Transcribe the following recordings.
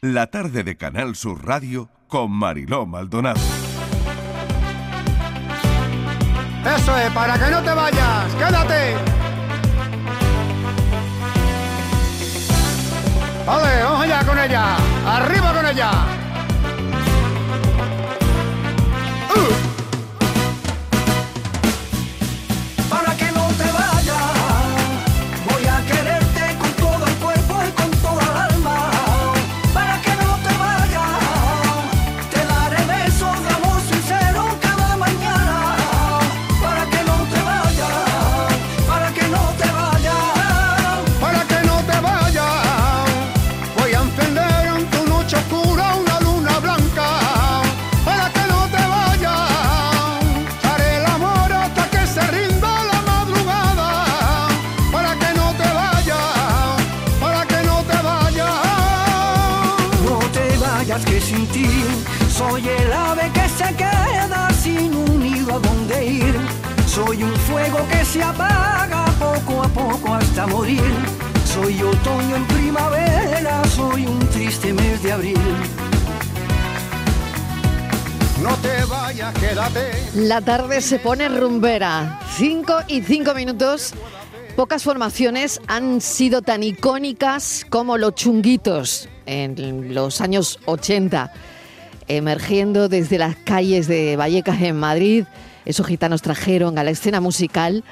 La tarde de Canal Sur Radio con Mariló Maldonado. Eso es, para que no te vayas, quédate. Vale, vamos allá con ella. Arriba con ella. Uh. Soy el ave que se queda sin un nido a donde ir. Soy un fuego que se apaga poco a poco hasta morir. Soy otoño en primavera, soy un triste mes de abril. No te vayas, quédate. La tarde se pone rumbera. 5 y 5 minutos. Pocas formaciones han sido tan icónicas como los chunguitos en los años 80, emergiendo desde las calles de Vallecas en Madrid. Esos gitanos trajeron a la escena musical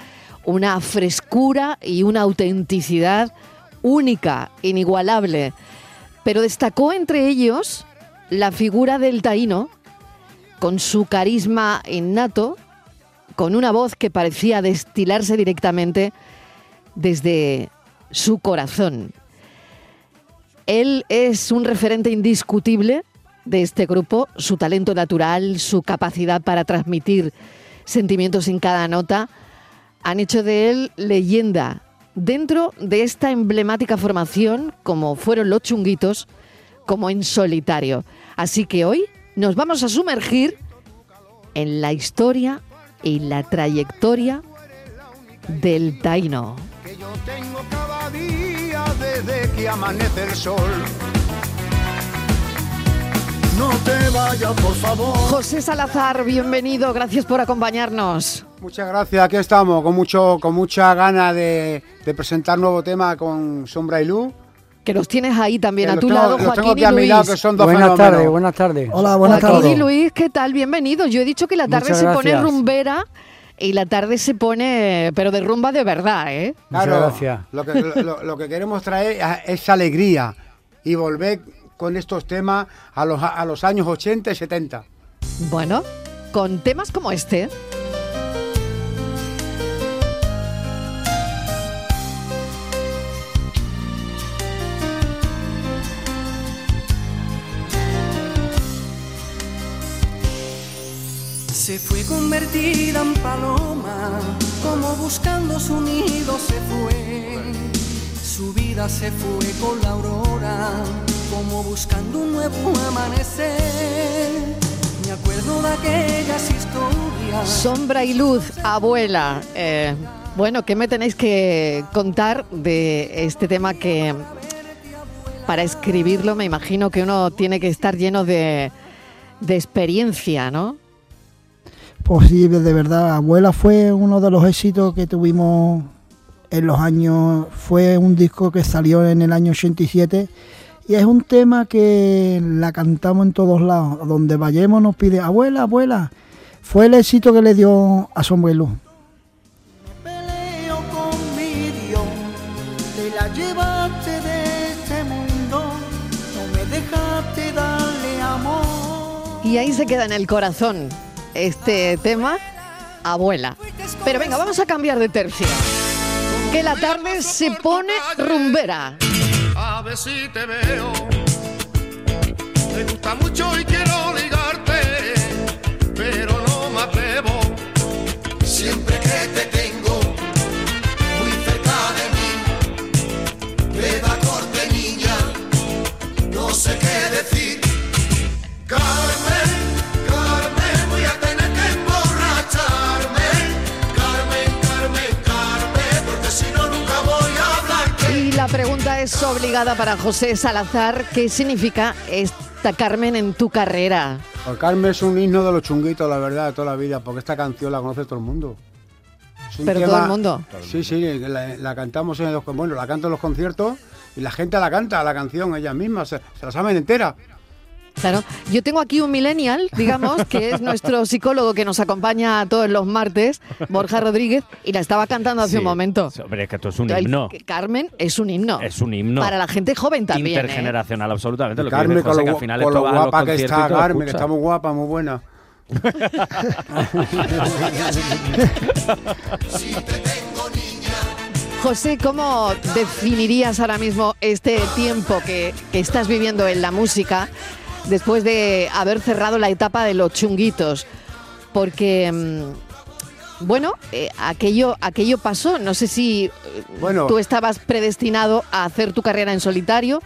una frescura y una autenticidad única, inigualable. Pero destacó entre ellos la figura del taíno, con su carisma innato, con una voz que parecía destilarse directamente desde su corazón. Él es un referente indiscutible de este grupo, su talento natural, su capacidad para transmitir sentimientos en cada nota, han hecho de él leyenda dentro de esta emblemática formación, como fueron los chunguitos, como en solitario. Así que hoy nos vamos a sumergir en la historia y la trayectoria del taíno. Que yo tengo cada día desde que amanece el sol. No te vayas, por favor. José Salazar, bienvenido, gracias por acompañarnos. Muchas gracias, aquí estamos, con mucho, con mucha gana de, de presentar nuevo tema con Sombra y Luz. Que los tienes ahí también Que a tu tengo- lado, los tengo Joaquín aquí y a mi Luis. lado, que son dos Buenas tardes, buenas tardes. Hola, buenas Joaquín tardes. y Luis, ¿qué tal? Bienvenidos. Yo he dicho que la tarde Muchas se pone rumbera y la tarde se pone, pero de rumba de verdad, ¿eh? Muchas Claro, gracias. Lo que, lo- que queremos traer es alegría y volver con estos temas a los, a los años 80 y 70. Bueno, con temas como este. Se fue convertida en paloma, como buscando su nido se fue. Su vida se fue con la aurora, como buscando un nuevo amanecer. Me acuerdo de aquellas historias. Sombra y luz, abuela. Eh, bueno, ¿qué me tenéis que contar de este tema que para escribirlo me imagino que uno tiene que estar lleno de, de experiencia, ¿no? Pues sí, de verdad, Abuela fue uno de los éxitos que tuvimos en los años, fue un disco que salió en el año 87 y es un tema que la cantamos en todos lados, donde vayamos nos pide, abuela, abuela, fue el éxito que le dio a Sombra y Luz. peleo con mi Dios, te la llevaste de este mundo, no me dejaste darle amor. Y ahí se queda en el corazón este tema, abuela. Pero venga, vamos a cambiar de tercio. Que la tarde se pone rumbera. Ver si te veo. Me gusta mucho y quiero ligarte, pero no me atrevo. Siempre que te tengo muy cerca de mí, me da corte niña, no sé qué decir. Carmen, es, obligada para José Salazar. ¿Qué significa esta Carmen en tu carrera? Por Carmen es un himno de los chunguitos, la verdad, de toda la vida, porque esta canción la conoce todo el mundo. Pero todo el mundo. Sí, sí, la, la cantamos en los, bueno, la canto en los conciertos y la gente la canta, la canción, ellas mismas, se, se la saben entera. Claro, yo tengo aquí un millennial, digamos, que es nuestro psicólogo que nos acompaña todos los martes, Borja Rodríguez, y la estaba cantando hace Sí. un momento. Hombre, es que esto es un El- himno. Carmen es un himno. Es un himno. Para la gente joven también. ¿eh? Intergeneracional, absolutamente. Lo que Carmen, con José, que al final con lo guapa que está Carmen, que está muy guapa, muy buena. José, ¿cómo definirías ahora mismo este tiempo que, que estás viviendo en la música después de haber cerrado la etapa de los chunguitos? Porque, mm, bueno, eh, aquello, aquello pasó. No sé si eh, Bueno. tú estabas predestinado a hacer tu carrera en solitario,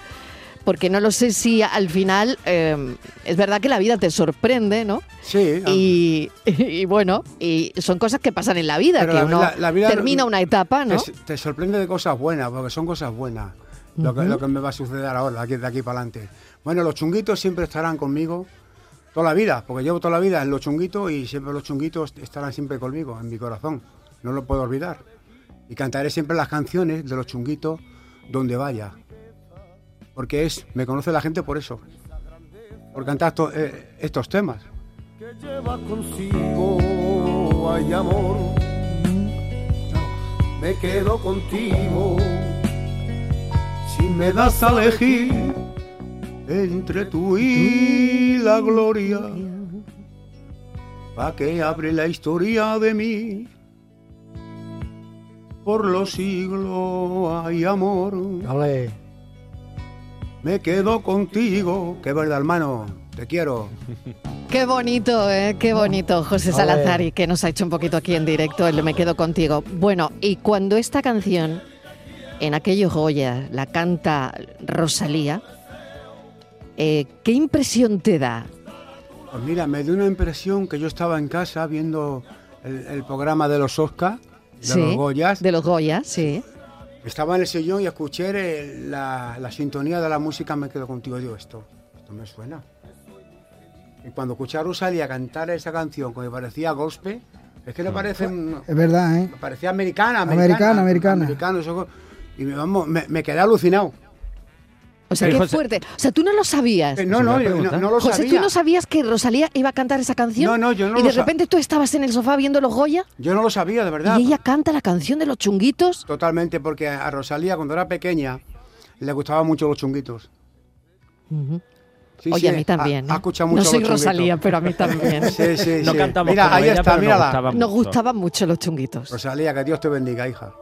porque no lo sé si al final eh, es verdad que la vida te sorprende, ¿no? Sí. Y, y bueno, y son cosas que pasan en la vida, Pero que la- uno la- la vida- termina una etapa, ¿no? Te, te sorprende de cosas buenas, porque son cosas buenas. lo, que, lo que me va a suceder ahora, de aquí, de aquí para adelante. Bueno, los chunguitos siempre estarán conmigo toda la vida, porque llevo toda la vida en los chunguitos y siempre los chunguitos estarán siempre conmigo, en mi corazón. No lo puedo olvidar. Y cantaré siempre las canciones de los chunguitos donde vaya. Porque es, me conoce la gente por eso. Por cantar eh, estos temas. que lleva consigo, ay amor, me quedo contigo. Si me das a elegir entre tú y la gloria, pa' que abre la historia de mí. Por los siglos hay amor, Ole. me quedo contigo, que verdad hermano, te quiero. Qué bonito, ¿eh? Qué bonito, José. Salazar, y que nos ha hecho un poquito aquí en directo, el Me Quedo Contigo. Bueno, y cuando esta canción, en aquellos Goya, la canta Rosalía, eh, ¿qué impresión te da? Pues mira, me dio una impresión que yo estaba en casa viendo el, el programa de los Oscar, de Sí, los Goyas. De los Goya, sí. Estaba en el sillón y escuché el- la, la sintonía de la música Me quedo contigo. Digo, esto, esto me suena. Y cuando escuché a Rosalía cantar esa canción que me parecía gospel, es que no parece... un- Es verdad, ¿eh? me parecía americana, Americana, americana. americano, eso- y me, vamos, me, me quedé alucinado. O sea, Eh, qué José- fuerte. O sea, tú no lo sabías. Eh, no, no, yo no, lo José, sabía. ¿tú no sabías que Rosalía iba a cantar esa canción? No, no, yo no Y lo de repente tú estabas en el sofá viendo los Goya Yo no lo sabía, de verdad. y ella canta la canción de los chunguitos. Totalmente, porque a Rosalía cuando era pequeña le gustaban mucho los chunguitos. Sí, Oye, sí, a mí también. Ha, ¿eh? ha escuchado mucho no soy los. Rosalía, pero a mí también. Sí, sí, No sí. cantamos Mira, como ahí ella, está, pero nos mírala. gustaba Nos mucho. gustaban mucho los chunguitos. Rosalía, que Dios te bendiga, hija.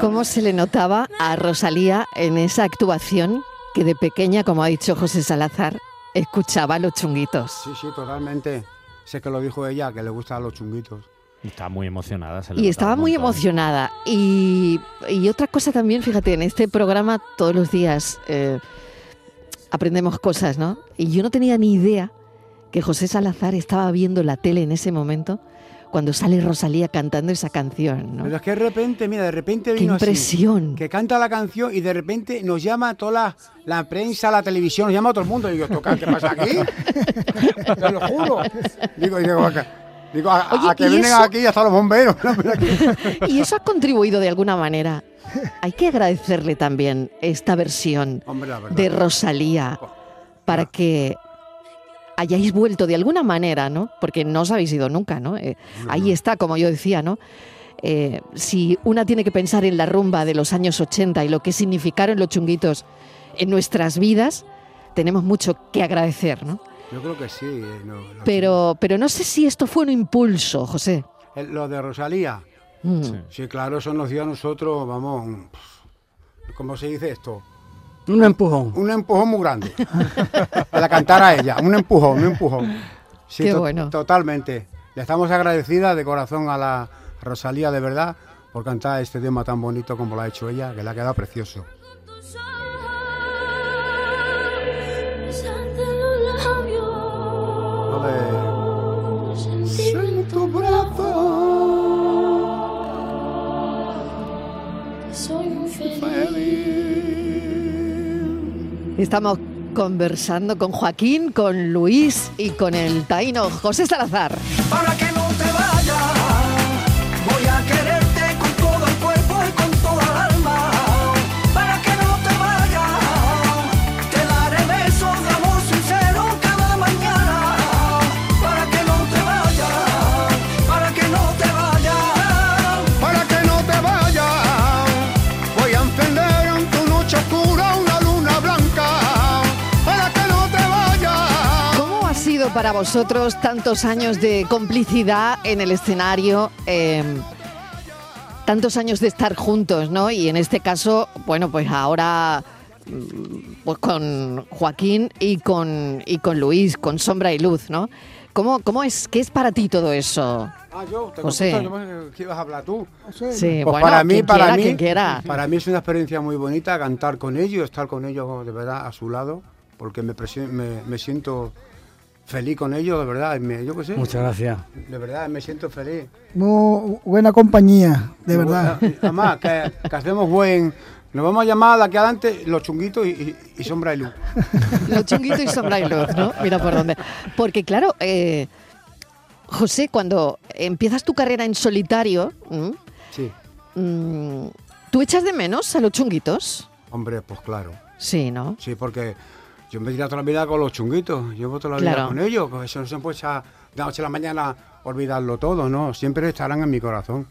¿Cómo se le notaba a Rosalía en esa actuación que de pequeña, como ha dicho José Salazar, escuchaba los chunguitos? Sí, sí, totalmente. Sé que lo dijo ella, que le gustan los chunguitos. Está muy emocionada. se le Y estaba muy emocionada. Y, y otra cosa también, fíjate, en este programa todos los días eh, aprendemos cosas, ¿no? Y yo no tenía ni idea que José Salazar estaba viendo la tele en ese momento cuando sale Rosalía cantando esa canción, ¿no? Pero es que de repente, mira, de repente ¡Qué vino así, impresión! que canta la canción y de repente nos llama toda la, la prensa, la televisión, nos llama a todo el mundo. Y digo, ¿toca qué pasa aquí? Te lo juro. Digo, digo, acá- digo a, Oye, a que ¿y vienen eso? aquí hasta los bomberos. Y eso ha contribuido de alguna manera. Hay que agradecerle también esta versión Hombre, de Rosalía para que hayáis vuelto de alguna manera, ¿no? Porque no os habéis ido nunca, ¿no? Eh, ahí está, como yo decía, ¿no? Eh, si una tiene que pensar en la rumba de los años 80 y lo que significaron los chunguitos en nuestras vidas, tenemos mucho que agradecer, ¿no? Yo creo que sí. eh, no, no Pero, pero no sé si esto fue un impulso, José. sé. Eh, Lo de Rosalía. Mm. Sí, claro, eso nos dio a nosotros, vamos, ¿cómo se dice esto? Un empujón. Un empujón muy grande. Para cantar a ella, un empujón, un empujón. Sí, Qué to- bueno. Totalmente. Le estamos agradecidas de corazón a la Rosalía, de verdad, por cantar este tema tan bonito como lo ha hecho ella, que le ha quedado precioso. Estamos conversando con Joaquín, con Luis y con el taíno José Salazar. Para vosotros tantos años de complicidad en el escenario? eh, tantos años de estar juntos, ¿no? Y en este caso, bueno, pues ahora mm, pues con Joaquín y con, y con Luis, con Sombra y Luz, ¿no? ¿Cómo, cómo es, qué es para ti todo eso? Ah, yo, te José. contesto, yo pensé que ibas a hablar tú. Sí, Pues bueno, para mí, quien para quiera, mí, quien quiera. para mí es una experiencia muy bonita cantar con ellos, estar con ellos de verdad a su lado, porque me, me, me siento feliz con ellos, de verdad. me- yo qué sé. Muchas gracias. De verdad, me siento feliz. Muy buena compañía, de verdad. Y Además, que, que hacemos buen. Nos vamos a llamar de aquí adelante los chunguitos y, y- y sombra y luz. Los chunguitos y sombra y luz, ¿no? Mira por dónde. Porque claro, eh, José, cuando empiezas tu carrera en solitario. Sí, Mm, ¿tú echas de menos a los chunguitos? hombre, pues claro. Sí, ¿no? Sí, porque yo me he tirado toda la vida con los chunguitos. Llevo toda la vida Claro. con ellos. Pues eso no se puede echar de noche a la mañana olvidarlo todo, ¿no? Siempre estarán en mi corazón.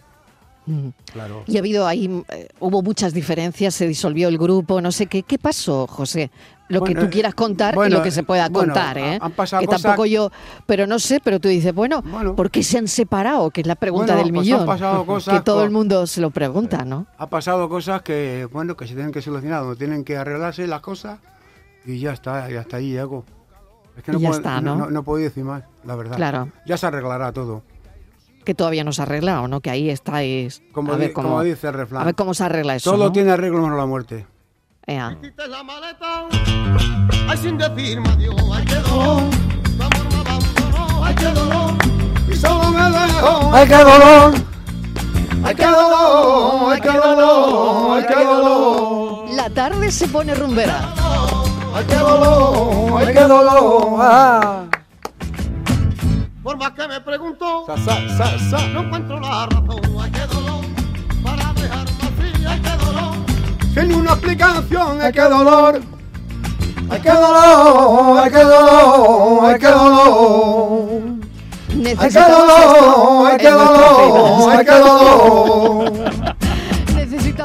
Mm. Claro. Y ha habido ahí, eh, hubo muchas diferencias, se disolvió el grupo, no sé qué. ¿Qué pasó, José? Lo Bueno, que tú quieras contar bueno, y lo que se pueda bueno, contar, ¿eh? han pasado que cosas- tampoco yo, pero no sé, pero tú dices, bueno. ¿por qué se han separado? Que es la pregunta del pues han millón. pasado cosas que todo con- el mundo se lo pregunta, ¿no? Ha pasado cosas que, bueno, que se tienen que solucionar, donde tienen que arreglarse las cosas y ya está, y hasta ahí llego. Es que Y ya puedo- está, ¿no? No, no puedo decir más, la verdad. Claro. Ya se arreglará todo. Que todavía no se ha arreglado, ¿no? Que ahí estáis. Como, a di- ver cómo, como dice el refrán. a ver cómo se arregla eso. todo ¿no? tiene arreglo menos la muerte. Ea. Quité la maleta, ay sin decirme adiós, ay qué dolor, tu amor me abandonó, ay qué dolor, y solo me dejó, ¡Ay, qué dolor! ay qué dolor, ay qué dolor, ay qué dolor, La tarde se pone rumbera. Ay qué dolor, ¡Ay, qué dolor! Ah. por más que me preguntó, Sa, sa, sa, sa. no encuentro la razón, ay qué dolor, para dejarme así, ay qué dolor, Sin una explicación, ¡Ay, qué dolor! ¡Ay, qué dolor! ¡Ay, qué dolor! ¡Ay, qué dolor! ¡Ay, qué dolor! ¡Ay, qué dolor! ¡Ay, qué dolor!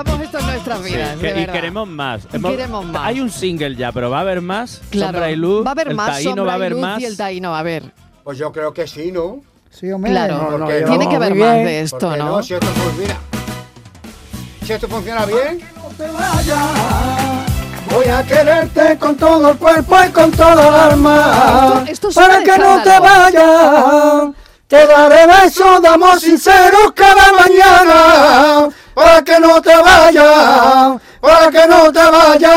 Necesitamos esto en nuestras vidas. Que- de y verdad. queremos más. Y queremos más. Hay un single ya, pero va a haber más. Claro. Sombra y luz. Va a haber el más taíno sombra va a y haber luz más. y el taíno va a haber. Pues yo creo que sí, ¿no? Sí, hombre. Claro. No, yo- Tiene que haber muy más bien. de esto, ¿Por qué ¿no? Si esto, mira, si esto funciona bien, Voy a quererte con todo el cuerpo y con toda el alma. Esto- esto suena para de que no te escándalo. vayas. Te daré besos de amor sincero cada mañana. Para que no te vayas. Para que no te vayas.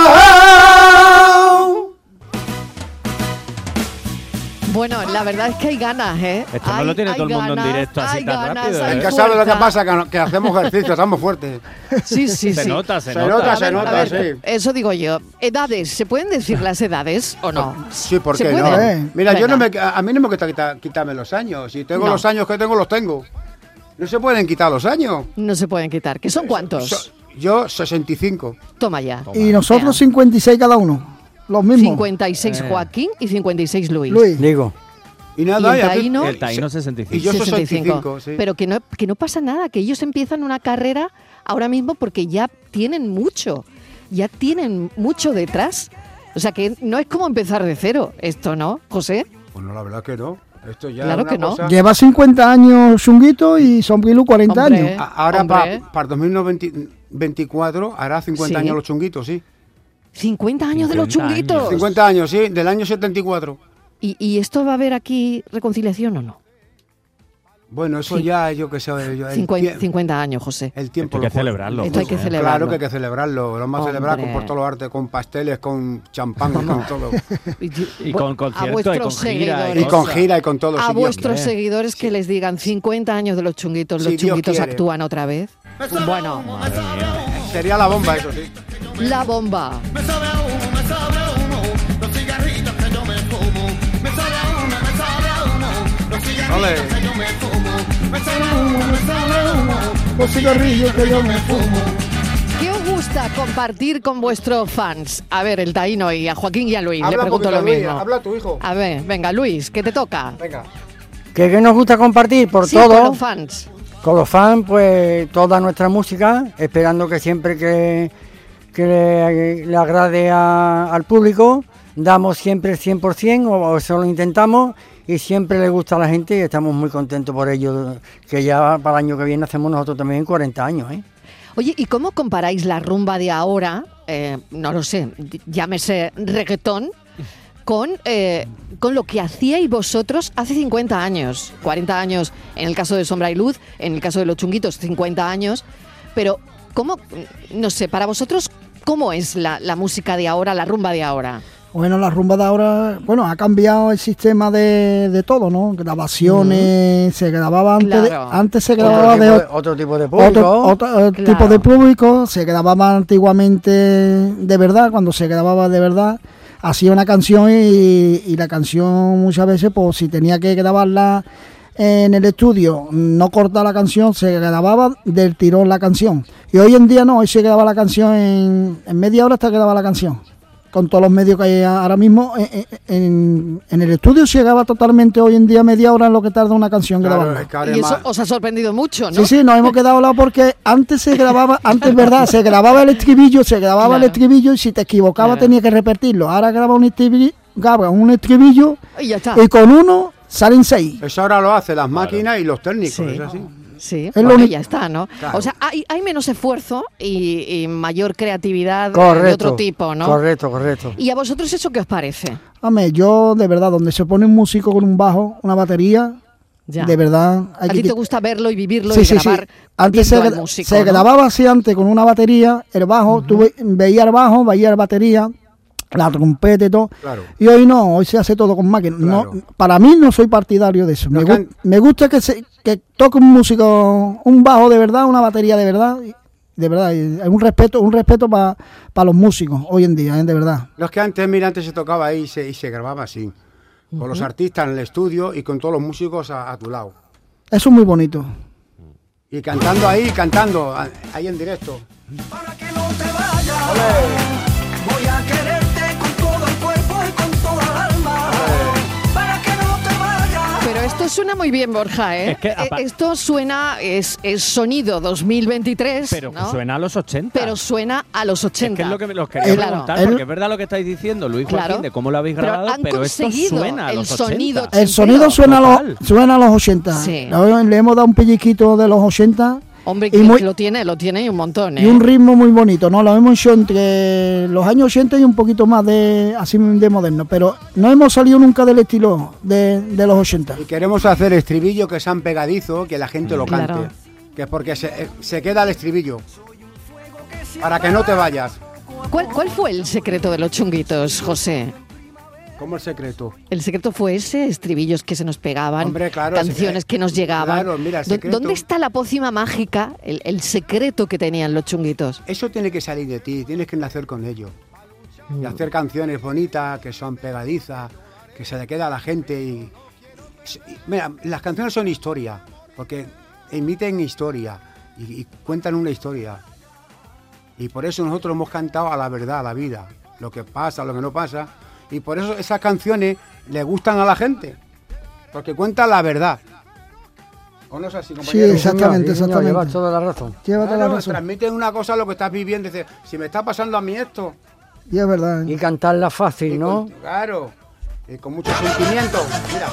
Bueno, la verdad es que hay ganas, ¿eh? Esto no Hay- lo tiene todo el mundo en ganas, directo así tan ganas, rápido, ¿eh? que sabes lo que pasa, que, que hacemos ejercicio, estamos fuertes. Sí, sí, Se sí. nota, se, Se nota. se nota, ver, sí. Eso digo yo. Edades, ¿se pueden decir las edades o no? Sí, ¿por ¿Se qué no? Eh, Mira, yo no me, a mí no me gusta quitar- quitarme los años. Si tengo No. los años que tengo, los tengo. No se pueden quitar los años. No se pueden quitar. ¿Que son cuántos? So- yo, 65. Toma ya. Y nosotros Vea. 56 cada uno. Los mismos. 56 Eh. Joaquín y 56 Luis. Luis. Digo, Y nada, el y aquí- taíno, El Taíno 65. Y yo soy 65. 65, sí. Pero que no, que no pasa nada, que ellos empiezan una carrera ahora mismo porque ya tienen mucho, ya tienen mucho detrás. O sea que no es como empezar de cero esto, ¿no, José? Bueno, la verdad que no. Esto ya Claro que no. cosa- Lleva 50 años Chunguito y Sombrilu 40 Hombre. años. Ahora para 2024 hará 50 Sí. años los chunguitos, sí. 50 años de los 50 chunguitos. años. 50 años, sí, del año 74. ¿Y, y esto va a haber aquí reconciliación o no? Bueno, eso Sí. ya yo que sé, yo, el, 50, tie- 50 años, José. el tiempo Esto hay que celebrarlo. Esto hay que José. celebrarlo. Claro que hay que celebrarlo, lo vamos a celebrar con, por todos los artes, con pasteles, con champán, con todo. Y con concierto, y vuestros con gira, seguidores. y con gira y con todo. a si vuestros quiere. seguidores que les digan 50 años de los chunguitos, los chunguitos actúan otra vez. Bueno, Sería la bomba eso, sí. la bomba. Me sabe a humo, me yo me los cigarrillos que yo me fumo. ¿Qué os gusta compartir con vuestros fans? A ver, el Taíno y a Joaquín y a Luis, le Habla un pregunto lo Luis, mismo. habla tu hijo. A ver, venga, Luis, ¿qué te toca? Venga. que, que nos gusta compartir por Sí, con todo. los fans. Con los fans, pues toda nuestra música, esperando que siempre que, que le, le agrade a- al público, damos siempre el 100% o, o eso lo intentamos y siempre le gusta a la gente y estamos muy contentos por ello, que ya para el año que viene hacemos nosotros también 40 años. ¿eh? Oye, ¿y cómo comparáis la rumba de ahora, eh, no lo sé, llámese reggaetón, con, eh, con lo que hacíais vosotros hace 50 años? 40 años en el caso de Sombra y Luz, en el caso de los chunguitos 50 años, pero ¿cómo, no sé, para vosotros, cómo es la, la música de ahora, la rumba de ahora? Bueno, la rumba de ahora, bueno, ha cambiado el sistema de, de todo, ¿no? Grabaciones, se grababa antes, de- antes se grababa de, de- otro tipo de público. otro, otro, eh, Claro. tipo de público, se grababa antiguamente de verdad, cuando se grababa de verdad, hacía una canción y, y la canción muchas veces, pues si tenía que grabarla en el estudio, no cortar la canción, se grababa del tirón la canción. Y hoy en día no, hoy se graba la canción en, en media hora hasta graba la canción. Con todos los medios que hay ahora mismo, en, en- en el estudio se graba totalmente hoy en día media hora en lo que tarda una canción Claro, Y es eso os ha sorprendido mucho, ¿no? Sí, sí, nos hemos quedado lado porque antes se grababa, antes verdad, se grababa el estribillo, se grababa el estribillo y si te equivocabas Claro. tenía que repetirlo. Ahora graba un estribillo, graba un estribillo Y ya está. y con uno salen seis. Eso ahora lo hacen las máquinas y los técnicos, Sí. es así. Sí, bueno, único- ya está, ¿no? Claro. O sea, hay, hay menos esfuerzo y, y mayor creatividad de otro tipo, ¿no? Correcto, correcto. ¿Y a vosotros eso qué os parece? Hombre, yo de verdad, donde se pone un músico con un bajo, una batería, Ya. de verdad hay a ti te gusta verlo y vivirlo Sí, y sí, sí. grabar Antes se, al músico, se ¿no? grababa así antes con una batería, el bajo, tú ve- veías el bajo, veías la batería, la trompeta y todo. Claro. Y hoy no, hoy se hace todo con máquina. No, para mí no soy partidario de eso. No Me, can- gu- me gusta que se que toque un músico, un bajo de verdad, una batería de verdad. De verdad, hay un respeto, un respeto para los músicos hoy en día, ¿eh? de verdad. Los que antes, mira, antes se tocaba ahí y se, y se grababa así. Con los artistas en el estudio y con todos los músicos a, a tu lado. Eso es muy bonito. Y cantando ahí, cantando, ahí en directo. Para que no te vayas, esto suena muy bien, Borja, ¿eh? Es que, Eh, esto suena, es, es sonido 2023, Pero suena a los 80. Pero suena a los Es 80. que es lo que me los quería El- preguntar, el- porque es verdad lo que estáis diciendo, Luis Claro. Joaquín, de cómo lo habéis Pero grabado, han pero, esto conseguido suena a el los sonido 80. El sonido suena a, los, suena a los 80. Sí. Le, le hemos dado un pellizquito de los 80 Hombre, y que muy- lo tiene, lo tiene y un montón, ¿eh? y un ritmo muy bonito, ¿no? Lo hemos hecho entre los años 80 y un poquito más de así de moderno, pero no hemos salido nunca del estilo de, de los 80. Y queremos hacer estribillo que sean pegadizo, que la gente lo cante. Claro. Que es porque se, eh, se queda el estribillo. Para que no te vayas. ¿Cuál, ¿Cuál fue el secreto de los chunguitos, José? Como el secreto. El secreto fue ese, estribillos que se nos pegaban, Hombre, claro, canciones que nos llegaban. claro, mira, el ¿Dó- secreto- ¿Dónde está la pócima mágica, el, el secreto que tenían los chunguitos? Eso tiene que salir de ti, tienes que nacer con ello. Y hacer canciones bonitas, que son pegadizas, que se le queda a la gente y... y- Mira, las canciones son historia, porque emiten historia y, y cuentan una historia. Y por eso nosotros hemos cantado a la verdad, a la vida. lo que pasa, lo que no pasa. Y por eso esas canciones le gustan a la gente, porque cuentan la verdad. ¿O no es así, Sí, compañero? exactamente, Sí, señor, exactamente. llevas toda la razón. Lleva toda la razón. transmiten una cosa lo que estás viviendo. Dice, si me está pasando a mí esto, Y es verdad. Y cantarla fácil, y ¿no? con- claro, y con mucho sentimiento. Mira.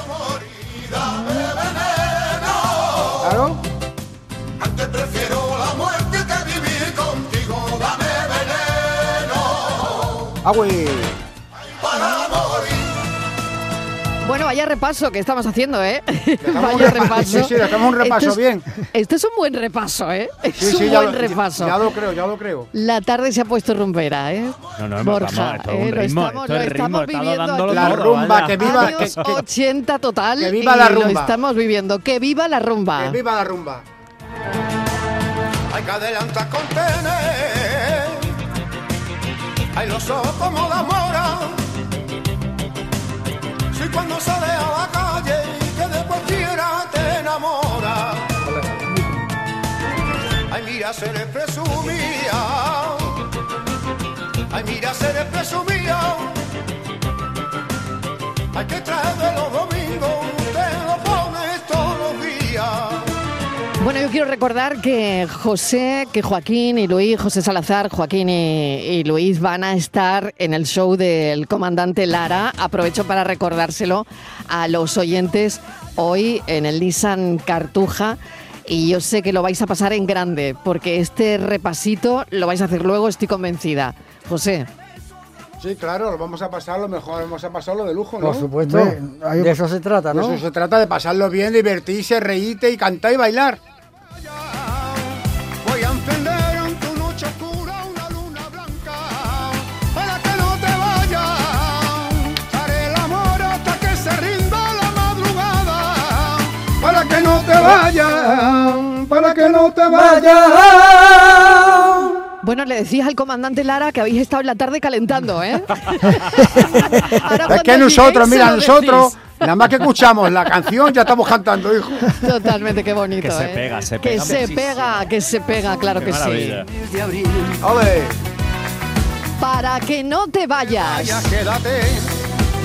Claro. Antes prefiero la muerte que vivir contigo. Dame veneno Bueno, vaya repaso que estamos haciendo, ¿eh? un vaya repaso, repaso. sí, sí, le damos un repaso es- bien. Esto es un buen repaso, ¿eh? Es Sí, un sí, ya buen lo- repaso. Ya lo creo, ya lo creo. La tarde se ha puesto rumbera, ¿eh? No, no, hemos- Borja, vamos, esto es un ¿eh? Lo ritmo, estamos, esto lo estamos viviendo. La rumba, vaya. que viva, que, Años que- 80 total que viva y la lo rumba. estamos viviendo. Que viva la rumba. que viva la rumba. Hay que adelantar con tener. Hay los ojos como la cuando sale a la calle que de cualquiera te enamora. Ay, mira, ser presumida. Ay, mira, ser presumida. Hay que traer Bueno, yo quiero recordar que José, que Joaquín y Luis, José Salazar, Joaquín y, y Luis van a estar en el show del comandante Lara. Aprovecho para recordárselo a los oyentes hoy en el Nissan Cartuja. Y yo sé que lo vais a pasar en grande, porque este repasito lo vais a hacer luego, estoy convencida. José, Sí, claro, lo vamos a pasar lo mejor, vamos a pasarlo de lujo, ¿no? Por supuesto. De eso se trata, De ¿no? Eso se trata de pasarlo bien, divertirse, reírte y cantar y bailar. Vayas, para que no te vayas. bueno, le decías al comandante Lara que habéis estado en la tarde calentando, ¿eh? Es que nosotros, se mira, nosotros, decís. nada más que escuchamos la canción, ya estamos cantando, hijo. Totalmente, qué bonito. Que se ¿eh? pega, se Que pega se muchísimo. pega, que se pega, claro Qué que sí. maravilla. abril. Ole, Para que no te Vaya, vayas. quédate.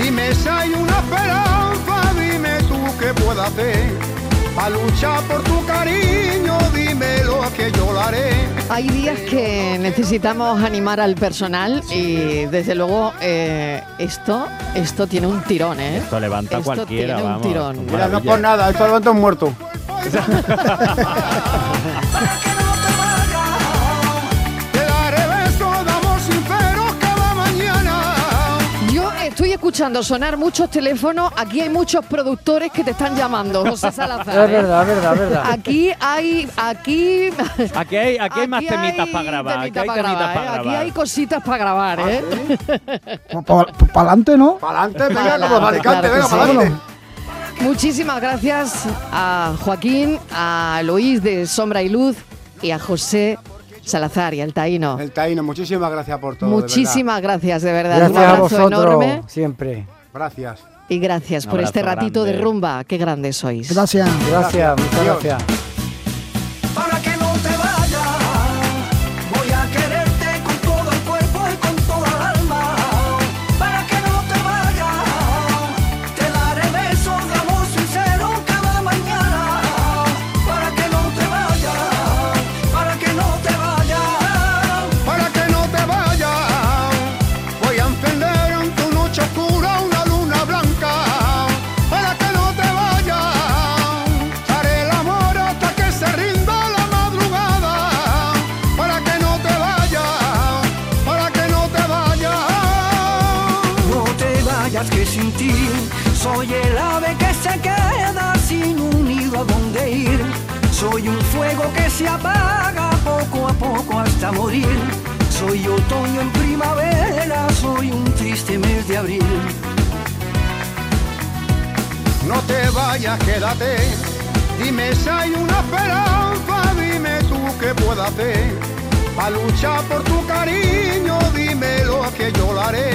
Dime si hay una esperanza, dime tú qué puedo hacer. Para luchar por tu cariño, dime lo que yo lo haré. Hay días que necesitamos animar al personal y desde luego eh, esto, esto tiene un tirón, ¿eh? Esto levanta a Esto cualquiera, tiene un tirón. Mira, no por nada, esto levanta un muerto. escuchando sonar muchos teléfonos. Aquí hay muchos productores que te están llamando, José Salazar. Es ¿eh? verdad, es verdad, es verdad. Aquí hay, aquí, Aquí hay, aquí hay más aquí temitas hay para grabar. Aquí hay para grabar, para ¿eh? Aquí grabar. hay cositas para grabar, ¿eh? Para adelante, ¿no? Para adelante, venga, como Alicante, venga, para adelante. Muchísimas gracias a Joaquín, a Luis de Sombra y Luz y a José Salazar y al Taíno. El Taíno, muchísimas gracias por todo. de Muchísimas gracias, de verdad. Gracias Un a abrazo vosotros, enorme siempre. Gracias. y gracias Un por este ratito de rumba. Qué grandes sois. Gracias. Gracias, muchas Adiós. gracias. Triste mes de abril. No te vayas, quédate. Dime si hay una esperanza, dime tú qué puedo hacer. Para luchar por tu cariño, dime lo que yo lo haré.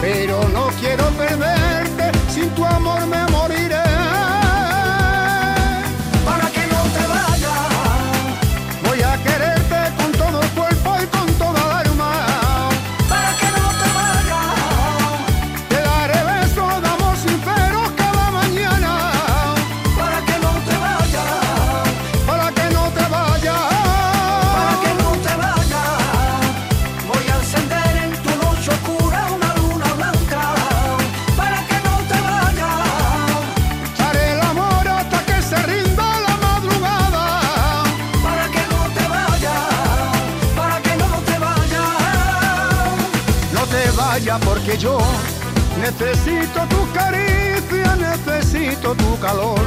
Pero no quiero perderte, sin tu amor me moriré. Porque yo necesito tu caricia, necesito tu calor.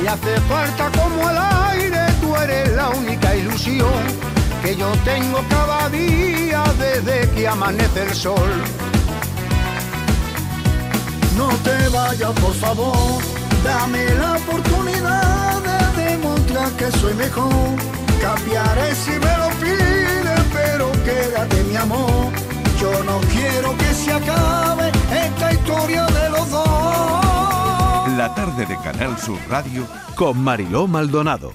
Me hace falta como el aire, tú eres la única ilusión que yo tengo cada día desde que amanece el sol. No te vayas, por favor, dame la oportunidad de demostrar que soy mejor. Cambiaré si me lo pides, pero quédate mi amor. Yo no quiero que se acabe esta historia de los dos. La tarde de Canal Sur Radio con Mariló Maldonado.